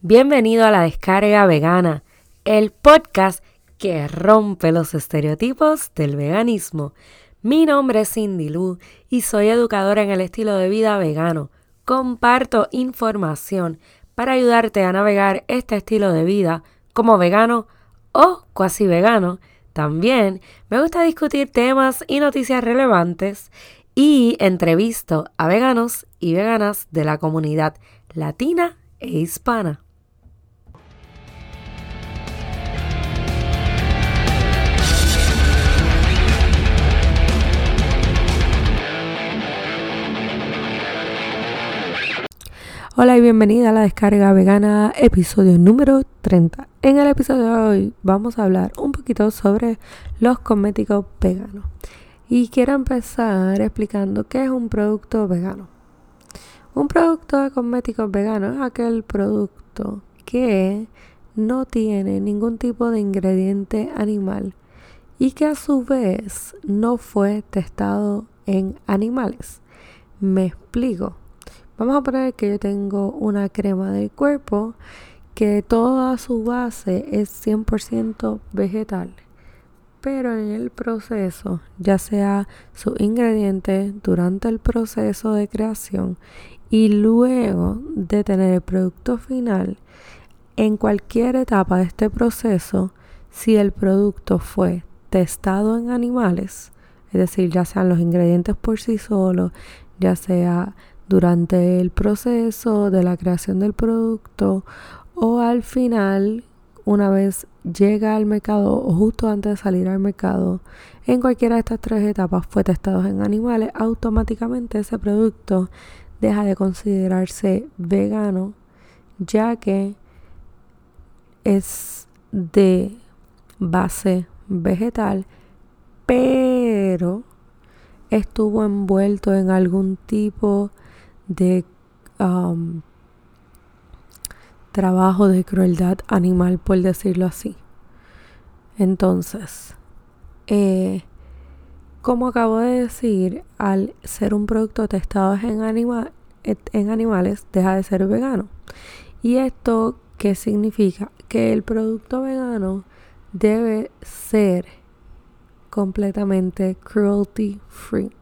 Bienvenido a la descarga vegana, el podcast que rompe los estereotipos del veganismo. Mi nombre es Cindy Lu y soy educadora en el estilo de vida vegano. Comparto información para ayudarte a navegar este estilo de vida como vegano o cuasi vegano. También me gusta discutir temas y noticias relevantes y entrevisto a veganos y veganas de la comunidad latina e hispana. Hola y bienvenida a la descarga vegana, episodio número 30. En el episodio de hoy vamos a hablar un poquito sobre los cosméticos veganos. Y quiero empezar explicando qué es un producto vegano. Un producto de cosméticos vegano es aquel producto que no tiene ningún tipo de ingrediente animal y que a su vez no fue testado en animales. Me explico. Vamos a poner que yo tengo una crema del cuerpo que toda su base es 100% vegetal. Pero en el proceso, ya sea su ingrediente durante el proceso de creación y luego de tener el producto final, en cualquier etapa de este proceso, si el producto fue testado en animales, es decir, ya sean los ingredientes por sí solos, ya sea durante el proceso de la creación del producto o al final una vez llega al mercado o justo antes de salir al mercado, en cualquiera de estas tres etapas fue testado en animales, automáticamente ese producto deja de considerarse vegano, ya que es de base vegetal, pero estuvo envuelto en algún tipo de um, trabajo de crueldad animal, por decirlo así. Entonces, eh, como acabo de decir, al ser un producto testado en, en animales, deja de ser vegano. ¿Y esto qué significa? Que el producto vegano debe ser completamente cruelty free.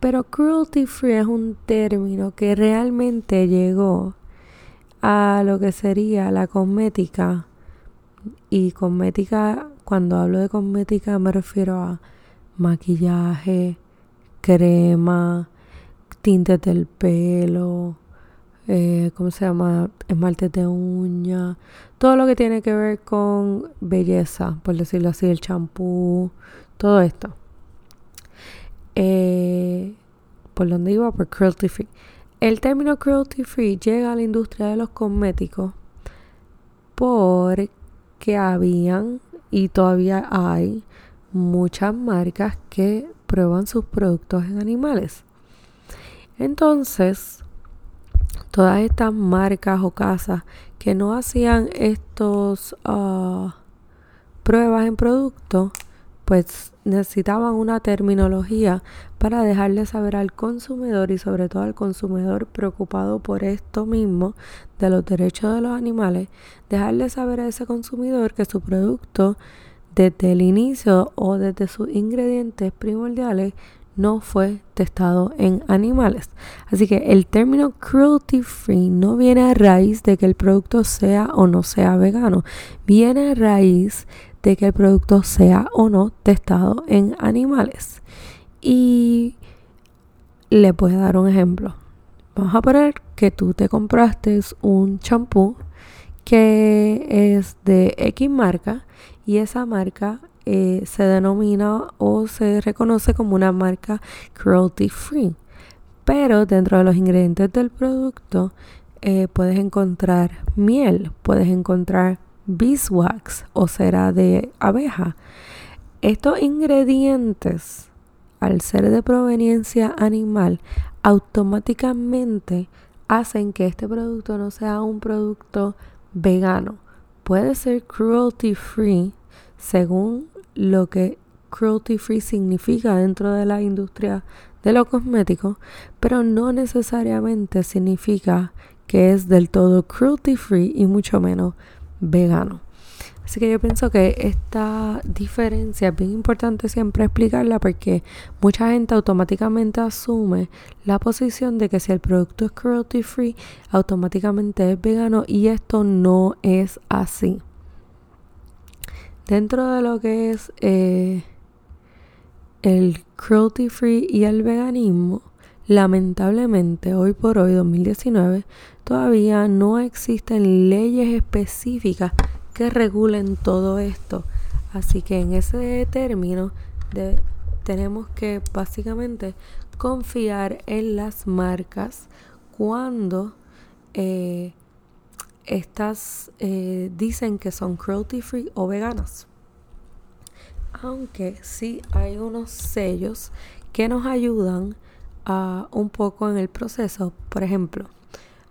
Pero cruelty free es un término que realmente llegó a lo que sería la cosmética. Y cosmética, cuando hablo de cosmética me refiero a maquillaje, crema, tintes del pelo, eh, ¿cómo se llama? Esmaltes de uña, todo lo que tiene que ver con belleza, por decirlo así, el champú, todo esto. Eh, ¿Por dónde iba? Por cruelty free. El término cruelty free llega a la industria de los cosméticos porque habían y todavía hay muchas marcas que prueban sus productos en animales. Entonces, todas estas marcas o casas que no hacían estos uh, pruebas en productos, pues necesitaban una terminología para dejarle saber al consumidor y sobre todo al consumidor preocupado por esto mismo de los derechos de los animales, dejarle saber a ese consumidor que su producto desde el inicio o desde sus ingredientes primordiales no fue testado en animales. Así que el término cruelty free no viene a raíz de que el producto sea o no sea vegano, viene a raíz de que el producto sea o no testado en animales. Y le puedo dar un ejemplo. Vamos a poner que tú te compraste un champú que es de X marca y esa marca eh, se denomina o se reconoce como una marca cruelty free. Pero dentro de los ingredientes del producto eh, puedes encontrar miel, puedes encontrar beeswax o cera de abeja. Estos ingredientes, al ser de proveniencia animal, automáticamente hacen que este producto no sea un producto vegano. Puede ser cruelty free según lo que cruelty free significa dentro de la industria de los cosméticos, pero no necesariamente significa que es del todo cruelty free y mucho menos vegano. Así que yo pienso que esta diferencia es bien importante siempre explicarla porque mucha gente automáticamente asume la posición de que si el producto es cruelty free, automáticamente es vegano y esto no es así. Dentro de lo que es eh, el cruelty free y el veganismo, lamentablemente hoy por hoy, 2019, todavía no existen leyes específicas que regulen todo esto. Así que en ese término tenemos que básicamente confiar en las marcas cuando eh, estas eh, dicen que son cruelty free o veganas. Aunque sí hay unos sellos que nos ayudan un poco en el proceso. Por ejemplo,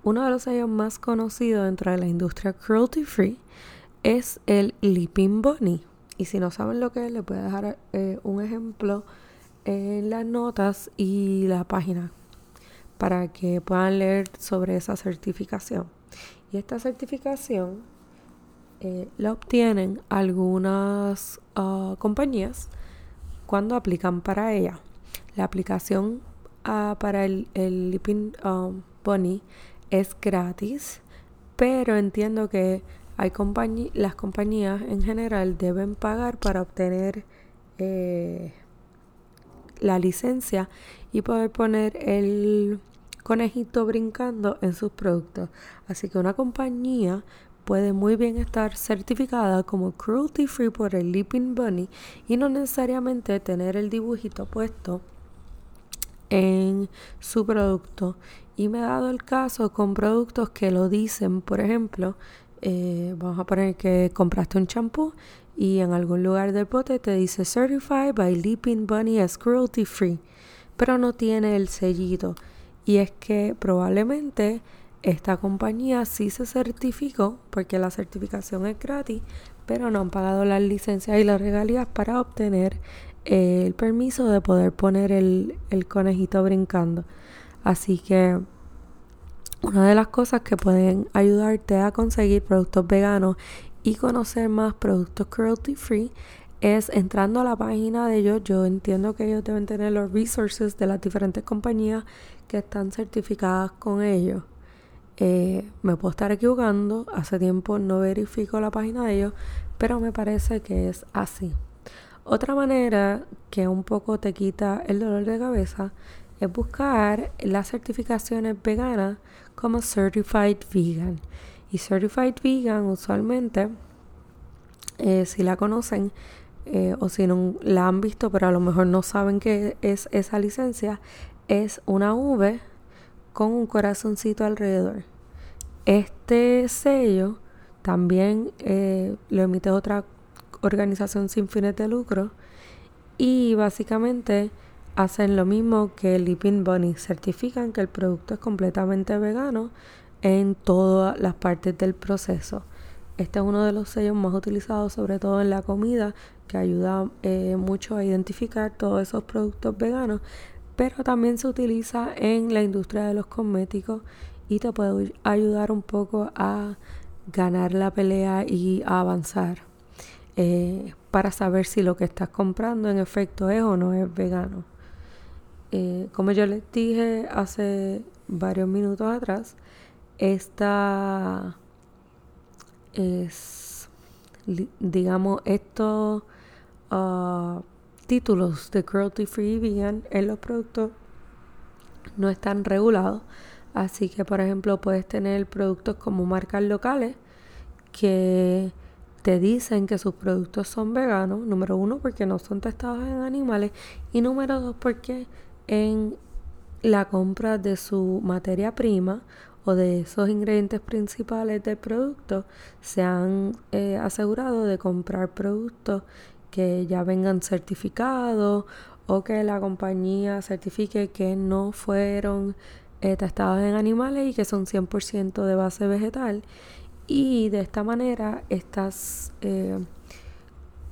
uno de los sellos más conocidos dentro de la industria cruelty free es el Leaping Bunny. Y si no saben lo que es, les voy a dejar eh, un ejemplo en las notas y la página para que puedan leer sobre esa certificación. Y esta certificación eh, la obtienen algunas ah, compañías cuando aplican para ella. La aplicación ah, para el, el um, Bunny es gratis, pero entiendo que hay las compañías en general deben pagar para obtener eh, la licencia y poder poner el conejito brincando en sus productos. Así que una compañía puede muy bien estar certificada como cruelty free por el Leaping Bunny y no necesariamente tener el dibujito puesto en su producto. Y me ha dado el caso con productos que lo dicen, por ejemplo, eh, vamos a poner que compraste un champú y en algún lugar del bote te dice Certified by Leaping Bunny as cruelty free, pero no tiene el sellito. Y es que probablemente esta compañía sí se certificó, porque la certificación es gratis, pero no han pagado las licencias y las regalías para obtener el permiso de poder poner el, el conejito brincando. Así que una de las cosas que pueden ayudarte a conseguir productos veganos y conocer más productos cruelty free es entrando a la página de ellos. Yo entiendo que ellos deben tener los resources de las diferentes compañías que están certificadas con ellos. Eh, me puedo estar equivocando, hace tiempo no verifico la página de ellos, pero me parece que es así. Otra manera que un poco te quita el dolor de cabeza es buscar las certificaciones veganas como Certified Vegan. Y Certified Vegan usualmente, eh, si la conocen eh, o si no la han visto pero a lo mejor no saben qué es esa licencia, es una V con un corazoncito alrededor. Este sello también eh, lo emite otra organización sin fines de lucro y básicamente hacen lo mismo que Leaping Bunny, certifican que el producto es completamente vegano en todas las partes del proceso. Este es uno de los sellos más utilizados, sobre todo en la comida, que ayuda eh, mucho a identificar todos esos productos veganos, pero también se utiliza en la industria de los cosméticos y te puede ayudar un poco a ganar la pelea y a avanzar eh, para saber si lo que estás comprando en efecto es o no es vegano. Eh, como yo les dije hace varios minutos atrás, esta es, digamos, estos uh, títulos de cruelty free vegan en los productos no están regulados. Así que, por ejemplo, puedes tener productos como marcas locales que te dicen que sus productos son veganos, número uno, porque no son testados en animales, y número dos, porque en la compra de su materia prima o de esos ingredientes principales del producto se han eh, asegurado de comprar productos que ya vengan certificados o que la compañía certifique que no fueron eh, testados en animales y que son 100% de base vegetal. Y de esta manera estas eh,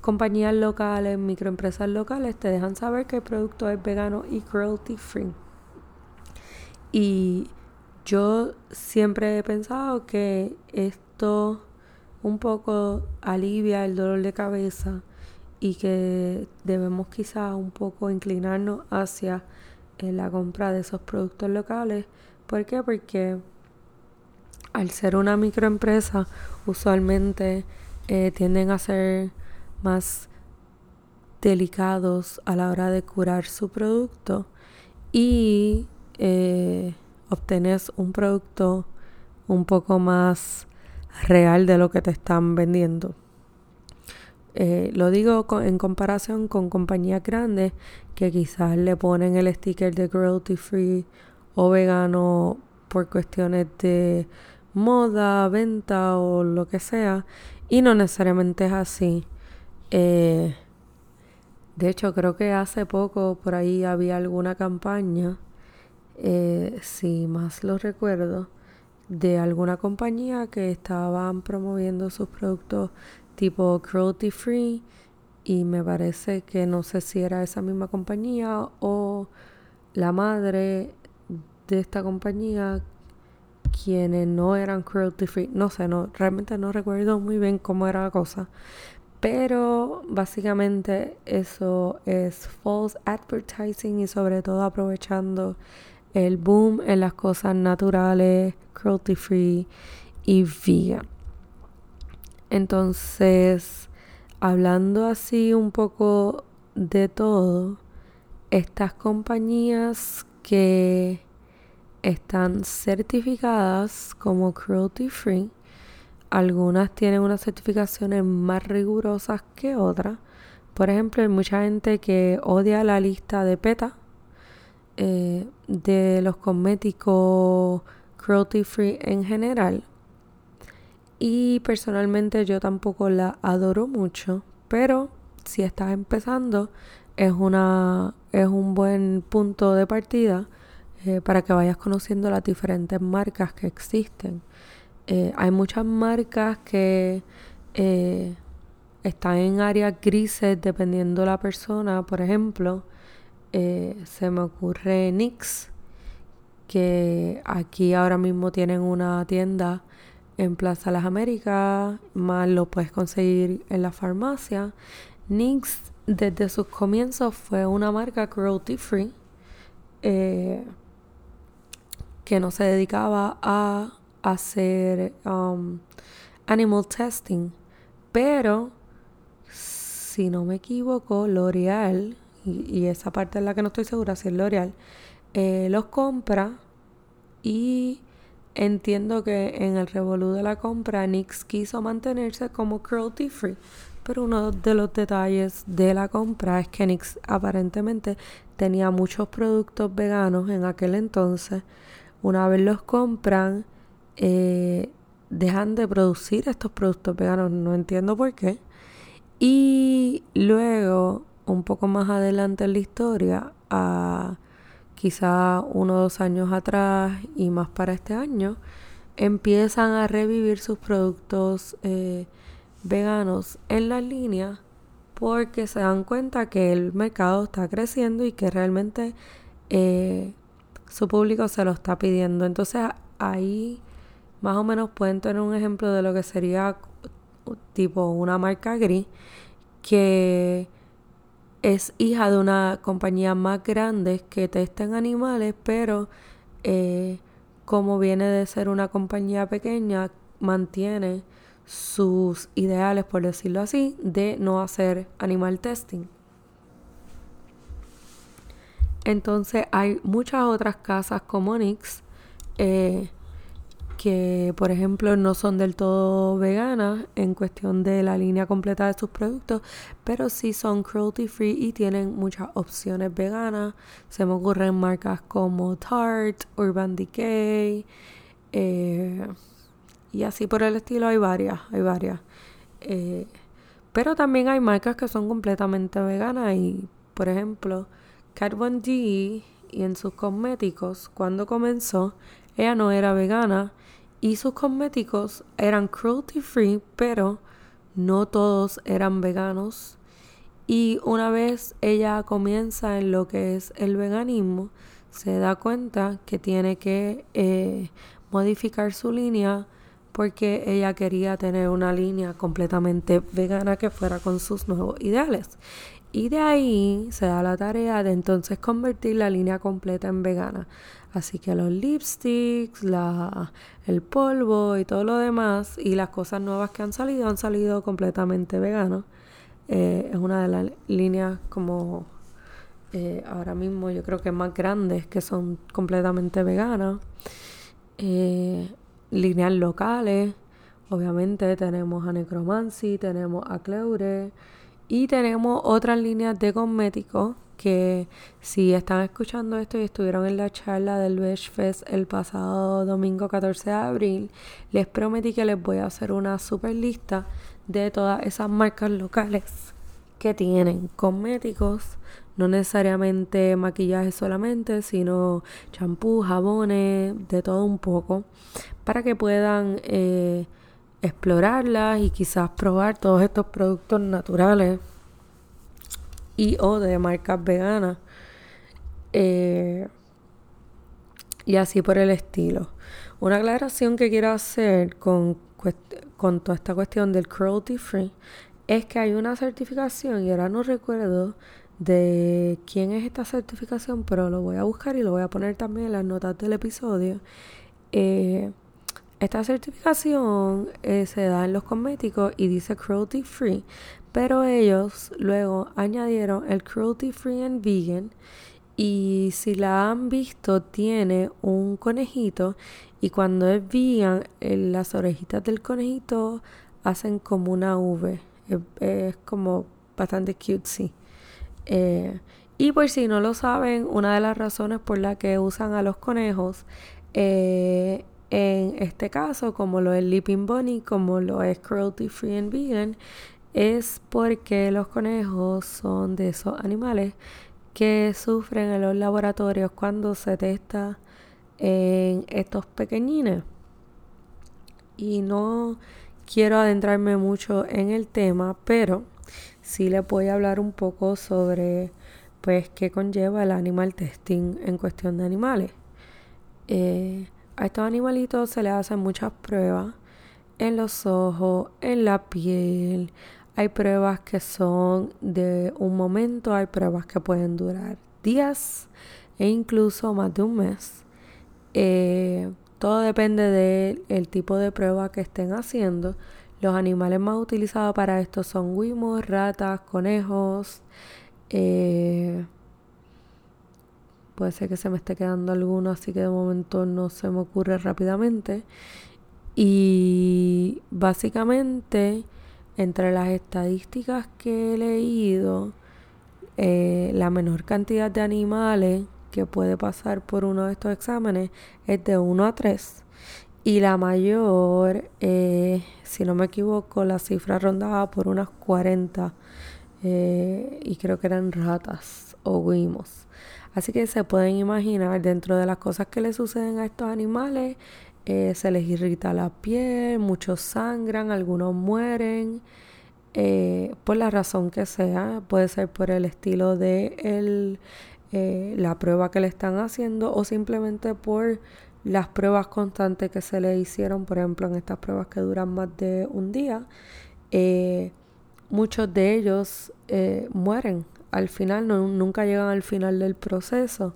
compañías locales, microempresas locales te dejan saber que el producto es vegano y cruelty free. Y Yo siempre he pensado que esto un poco alivia el dolor de cabeza y que debemos quizás un poco inclinarnos hacia eh, la compra de esos productos locales. ¿Por qué? Porque al ser una microempresa usualmente eh, tienden a ser más delicados a la hora de curar su producto y eh, un producto un poco más real de lo que te están vendiendo. Eh, lo digo en comparación con compañías grandes que quizás le ponen el sticker de cruelty free o vegano por cuestiones de moda, venta o lo que sea. Y no necesariamente es así. Eh, de hecho, creo que hace poco por ahí había alguna campaña, eh, si más lo recuerdo, de alguna compañía que estaban promoviendo sus productos tipo cruelty free y me parece que no sé si era esa misma compañía o la madre de esta compañía quienes no eran cruelty free no sé no realmente no recuerdo muy bien cómo era la cosa pero básicamente eso es false advertising y sobre todo aprovechando el boom en las cosas naturales, cruelty free y vegan. Entonces, hablando así un poco de todo, estas compañías que están certificadas como cruelty free, algunas tienen unas certificaciones más rigurosas que otras. Por ejemplo, hay mucha gente que odia la lista de PETA, eh, de los cosméticos cruelty free en general. Y personalmente yo tampoco la adoro mucho, pero si estás empezando es una es un buen punto de partida eh, para que vayas conociendo las diferentes marcas que existen. Eh, hay muchas marcas que están en áreas grises dependiendo la persona. Por ejemplo, eh, se me ocurre NYX, que aquí ahora mismo tienen una tienda en Plaza Las Américas, más lo puedes conseguir en la farmacia. NYX desde sus comienzos fue una marca cruelty free eh, que no se dedicaba a hacer um, animal testing, pero si no me equivoco, L'Oreal y, esa parte es la que no estoy segura si es L'Oreal, eh, los compra y entiendo que en el revolú de la compra NYX quiso mantenerse como cruelty free. Pero uno de los detalles de la compra es que NYX aparentemente tenía muchos productos veganos en aquel entonces. Una vez los compran, eh, dejan de producir estos productos veganos. No entiendo por qué. Y luego un poco más adelante en la historia, a quizá uno o dos años atrás y más para este año, empiezan a revivir sus productos eh, veganos en la línea porque se dan cuenta que el mercado está creciendo y que realmente eh, su público se lo está pidiendo. Entonces ahí más o menos pueden tener un ejemplo de lo que sería tipo una marca gris que es hija de una compañía más grande que testan animales, pero eh, como viene de ser una compañía pequeña, mantiene sus ideales, por decirlo así, de no hacer animal testing. Entonces hay muchas otras casas como Nix eh, que por ejemplo no son del todo veganas en cuestión de la línea completa de sus productos, pero sí son cruelty free y tienen muchas opciones veganas. Se me ocurren marcas como Tarte, Urban Decay eh, y así por el estilo hay varias, hay varias. Eh, pero también hay marcas que son completamente veganas y por ejemplo Kat Von D y en sus cosméticos cuando comenzó ella no era vegana y sus cosméticos eran cruelty free, pero no todos eran veganos. Y una vez ella comienza en lo que es el veganismo, se da cuenta que tiene que eh, modificar su línea porque ella quería tener una línea completamente vegana que fuera con sus nuevos ideales. Y de ahí se da la tarea de entonces convertir la línea completa en vegana. Así que los lipsticks, la, el polvo y todo lo demás y las cosas nuevas que han salido han salido completamente veganos. Eh, es una de las líneas como eh, ahora mismo yo creo que más grandes que son completamente veganas. Eh, líneas locales, obviamente tenemos a Necromancy, tenemos a Cleure y tenemos otras líneas de cosméticos que si están escuchando esto y estuvieron en la charla del Beach Fest el pasado domingo 14 de abril, les prometí que les voy a hacer una super lista de todas esas marcas locales que tienen cosméticos, no necesariamente maquillaje solamente, sino champú, jabones, de todo un poco, para que puedan eh, explorarlas y quizás probar todos estos productos naturales y o de marcas veganas. Eh, y así por el estilo. Una aclaración que quiero hacer con, con toda esta cuestión del cruelty free es que hay una certificación y ahora no recuerdo de quién es esta certificación, pero lo voy a buscar y lo voy a poner también en las notas del episodio. Eh, esta certificación eh, se da en los cosméticos y dice cruelty free, pero ellos luego añadieron el cruelty free and vegan y si la han visto tiene un conejito y cuando es vegan las orejitas del conejito hacen como una V, es, como bastante cutesy. Eh, y por si no lo saben, una de las razones por la que usan a los conejos eh, en este caso, como lo es Leaping Bunny, como lo es Cruelty Free and Vegan, es porque los conejos son de esos animales que sufren en los laboratorios cuando se testa en estos pequeñines. Y no quiero adentrarme mucho en el tema, pero sí les voy a hablar un poco sobre pues qué conlleva el animal testing en cuestión de animales. Eh, a estos animalitos se les hacen muchas pruebas en los ojos, en la piel. Hay pruebas que son de un momento, hay pruebas que pueden durar días e incluso más de un mes. Eh, todo depende del tipo de prueba que estén haciendo. Los animales más utilizados para esto son guimos, ratas, conejos, eh, Puede ser que se me esté quedando alguno, así que de momento no se me ocurre rápidamente. Y básicamente, entre las estadísticas que he leído, eh, la menor cantidad de animales que puede pasar por uno de estos exámenes es de 1 a 3. Y la mayor, eh, si no me equivoco, la cifra rondaba por unas 40. Eh, y creo que eran ratas o guimos. Así que se pueden imaginar dentro de las cosas que le suceden a estos animales, eh, se les irrita la piel, muchos sangran, algunos mueren, eh, por la razón que sea, puede ser por el estilo de eh, la prueba que le están haciendo o simplemente por las pruebas constantes que se le hicieron, por ejemplo, en estas pruebas que duran más de un día, muchos de ellos mueren al final, nunca llegan al final del proceso.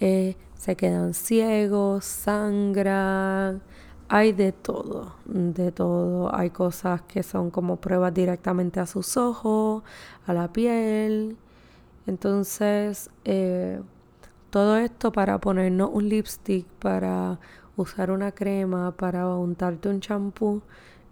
Eh, se quedan ciegos, sangran, hay de todo, de todo. Hay cosas que son como pruebas directamente a sus ojos, a la piel. Entonces, eh, todo esto para ponernos un lipstick, para usar una crema, para untarte un champú,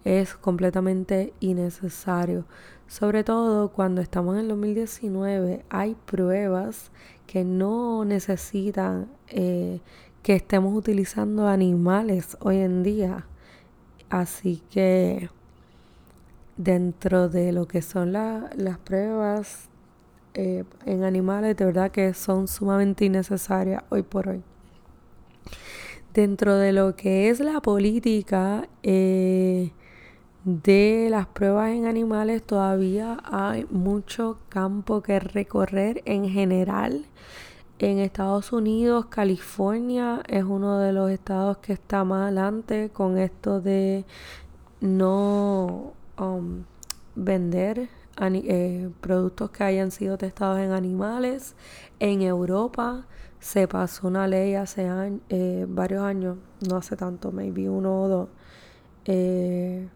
es completamente innecesario. Sobre todo cuando estamos en el 2019, hay pruebas que no necesitan eh, que estemos utilizando animales hoy en día. Así que dentro de lo que son las pruebas eh, en animales, de verdad que son sumamente innecesarias hoy por hoy. Dentro de lo que es la política, eh, de las pruebas en animales todavía hay mucho campo que recorrer en general. En Estados Unidos, California es uno de los estados que está más adelante con esto de no um, vender eh, productos que hayan sido testados en animales. En Europa se pasó una ley hace eh, varios años, no hace tanto, maybe uno o dos, eh,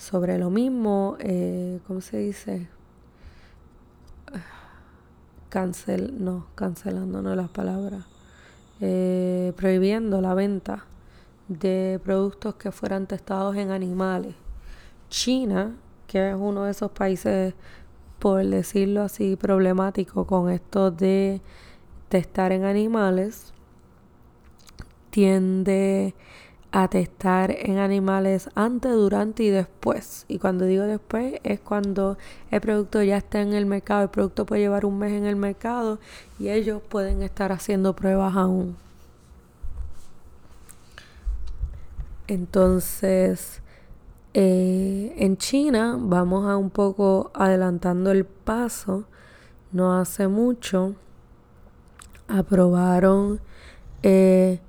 sobre lo mismo, ¿cómo se dice? Cancel, no, cancelando no las palabras, prohibiendo la venta de productos que fueran testados en animales. China que es uno de esos países, por decirlo así, problemático con esto de testar en animales, tiende a testar en animales antes, durante y después. Y cuando digo después es cuando el producto ya está en el mercado. El producto puede llevar un mes en el mercado y ellos pueden estar haciendo pruebas aún. Entonces, eh, en China, vamos a un poco adelantando el paso, no hace mucho, aprobaron eh,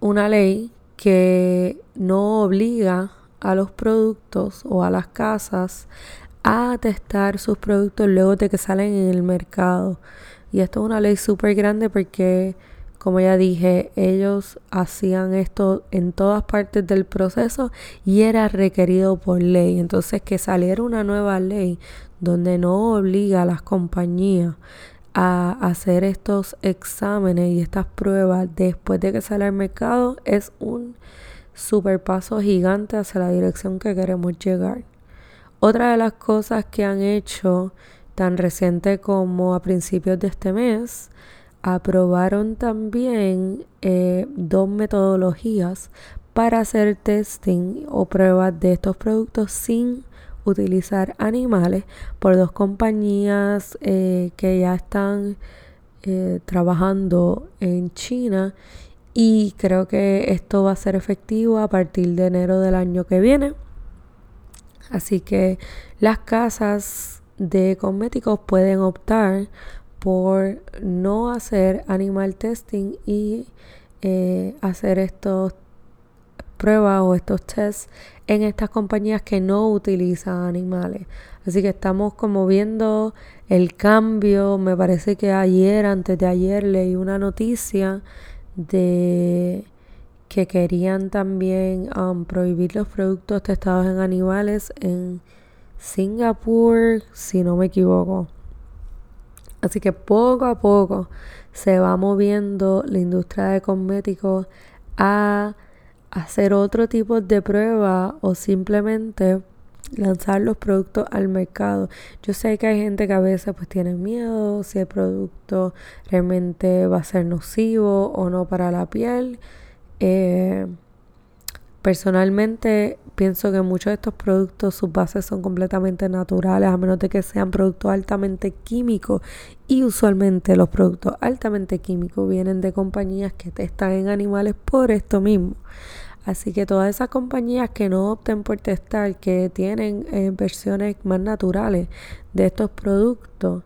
una ley que no obliga a los productos o a las casas a testar sus productos luego de que salen en el mercado. Y esto es una ley súper grande porque como ya dije, ellos hacían esto en todas partes del proceso y era requerido por ley. Entonces que saliera una nueva ley donde no obliga a las compañías a hacer estos exámenes y estas pruebas después de que sale al mercado es un super paso gigante hacia la dirección que queremos llegar. Otra de las cosas que han hecho tan reciente como a principios de este mes aprobaron también eh, dos metodologías para hacer testing o pruebas de estos productos sin utilizar animales por dos compañías eh, que ya están eh, trabajando en China y creo que esto va a ser efectivo a partir de enero del año que viene. Así que las casas de cosméticos pueden optar por no hacer animal testing y eh, hacer estos pruebas o estos tests en estas compañías que no utilizan animales. Así que estamos como viendo el cambio. Me parece que ayer, antes de ayer, leí una noticia de que querían también um, prohibir los productos testados en animales en Singapur, si no me equivoco. Así que poco a poco se va moviendo la industria de cosméticos a hacer otro tipo de prueba o simplemente lanzar los productos al mercado. Yo sé que hay gente que a veces pues tiene miedo si el producto realmente va a ser nocivo o no para la piel. Eh, Personalmente pienso que muchos de estos productos, sus bases son completamente naturales, a menos de que sean productos altamente químicos. Y usualmente los productos altamente químicos vienen de compañías que testan en animales por esto mismo. Así que todas esas compañías que no opten por testar, que tienen eh, versiones más naturales de estos productos,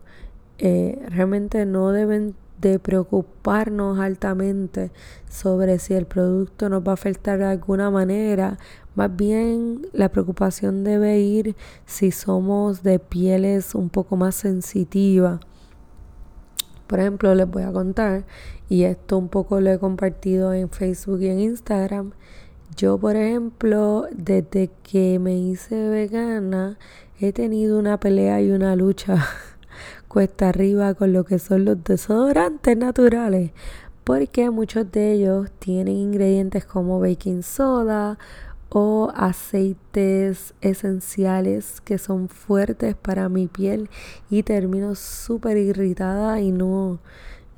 eh, realmente no deben de preocuparnos altamente sobre si el producto nos va a afectar de alguna manera. Más bien la preocupación debe ir si somos de pieles un poco más sensitivas. Por ejemplo, les voy a contar, y esto un poco lo he compartido en Facebook y en Instagram. Yo, por ejemplo, desde que me hice vegana, he tenido una pelea y una lucha cuesta arriba con lo que son los desodorantes naturales, porque muchos de ellos tienen ingredientes como baking soda o aceites esenciales que son fuertes para mi piel y termino súper irritada y no,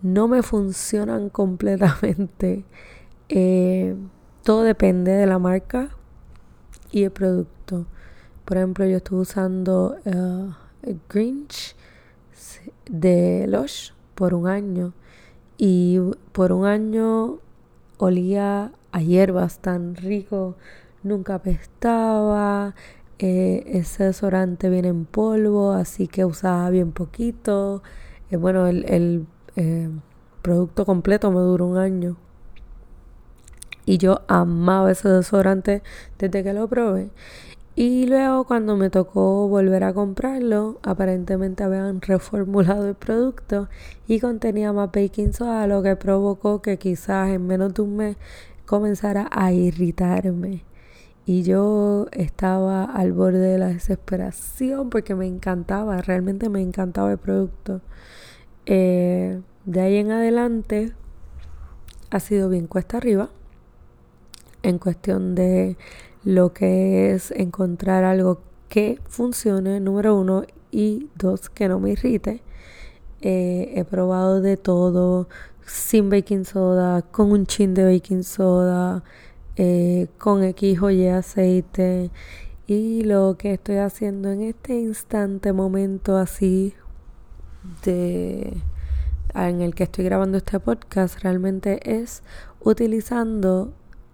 no me funcionan completamente. Eh, todo depende de la marca y el producto. Por ejemplo, yo estuve usando uh, Grinch de Lush por un año y por un año olía a hierbas tan rico, nunca apestaba, eh, ese desodorante viene en polvo, así que usaba bien poquito. Eh, bueno, el, eh, producto completo me duró un año. Y yo amaba ese desodorante desde que lo probé. Y luego cuando me tocó volver a comprarlo, aparentemente habían reformulado el producto y contenía más baking soda, lo que provocó que quizás en menos de un mes comenzara a irritarme. Y yo estaba al borde de la desesperación porque me encantaba, realmente me encantaba el producto. Eh, de ahí en adelante ha sido bien cuesta arriba en cuestión de lo que es encontrar algo que funcione, número uno, y dos, que no me irrite. Eh, he probado de todo, sin baking soda, con un chin de baking soda, eh, con X o Y aceite. Y lo que estoy haciendo en este instante, momento así de en el que estoy grabando este podcast realmente es utilizando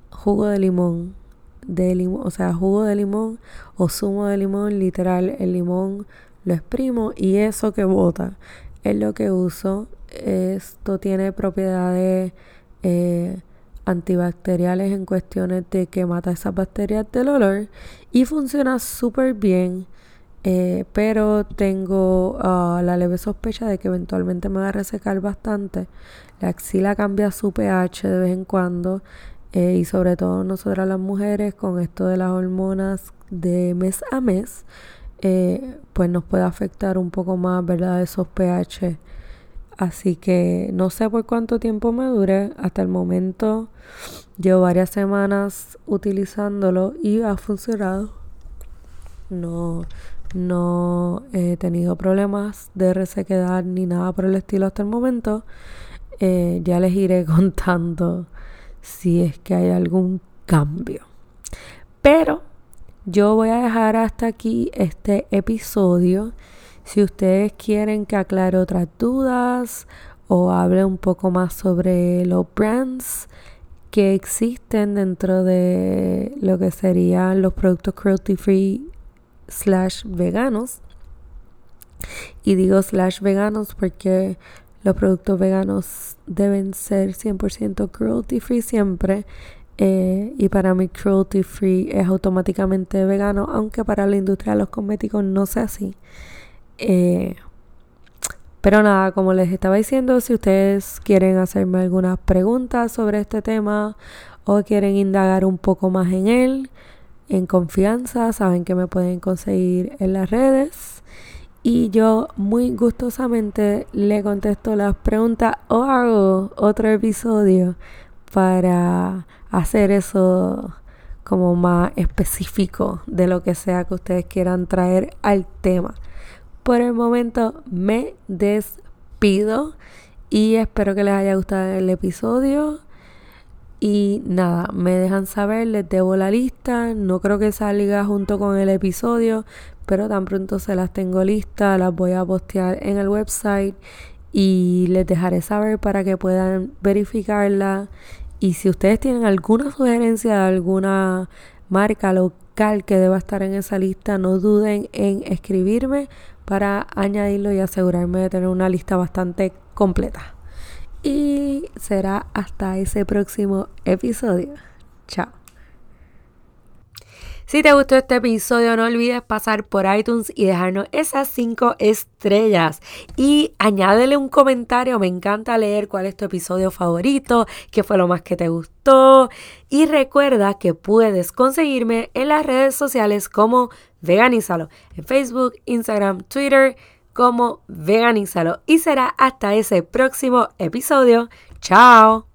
jugo de limón de limón, o sea, jugo de limón o zumo de limón, literal, el limón lo exprimo y eso que bota es lo que uso. Esto tiene propiedades eh, antibacteriales en cuestiones de que mata esas bacterias del olor y funciona súper bien. Eh, pero tengo ah, la leve sospecha de que eventualmente me va a resecar bastante. La axila cambia su pH de vez en cuando. Eh, y sobre todo nosotras las mujeres con esto de las hormonas de mes a mes, eh, pues nos puede afectar un poco más, ¿verdad? Esos pH. Así que no sé por cuánto tiempo me dure. Hasta el momento llevo varias semanas utilizándolo y ha funcionado. No, no he tenido problemas de resequedad ni nada por el estilo hasta el momento. Eh, ya les iré contando si es que hay algún cambio. Pero yo voy a dejar hasta aquí este episodio. Si ustedes quieren que aclare otras dudas o hable un poco más sobre los brands que existen dentro de lo que serían los productos cruelty free slash veganos. Y digo slash veganos porque los productos veganos deben ser 100% cruelty free siempre. Eh, y para mí cruelty free es automáticamente vegano, aunque para la industria de los cosméticos no sea así. Eh, pero nada, como les estaba diciendo, si ustedes quieren hacerme algunas preguntas sobre este tema o quieren indagar un poco más en él, en confianza, saben que me pueden conseguir en las redes y yo muy gustosamente le contesto las preguntas o hago otro episodio para hacer eso como más específico de lo que sea que ustedes quieran traer al tema. Por el momento me despido y espero que les haya gustado el episodio. Y nada, me dejan saber, les debo la lista. No creo que salga junto con el episodio, pero tan pronto se las tengo listas, las voy a postear en el website y les dejaré saber para que puedan verificarla. Y si ustedes tienen alguna sugerencia de alguna marca local que deba estar en esa lista, no duden en escribirme para añadirlo y asegurarme de tener una lista bastante completa. Y será hasta ese próximo episodio. Chao. Si te gustó este episodio, no olvides pasar por iTunes y dejarnos esas 5 estrellas. Y añádele un comentario. Me encanta leer cuál es tu episodio favorito, qué fue lo más que te gustó. Y recuerda que puedes conseguirme en las redes sociales como Veganízalo. En Facebook, Instagram, Twitter como Veganízalo. Y será hasta ese próximo episodio. Chao.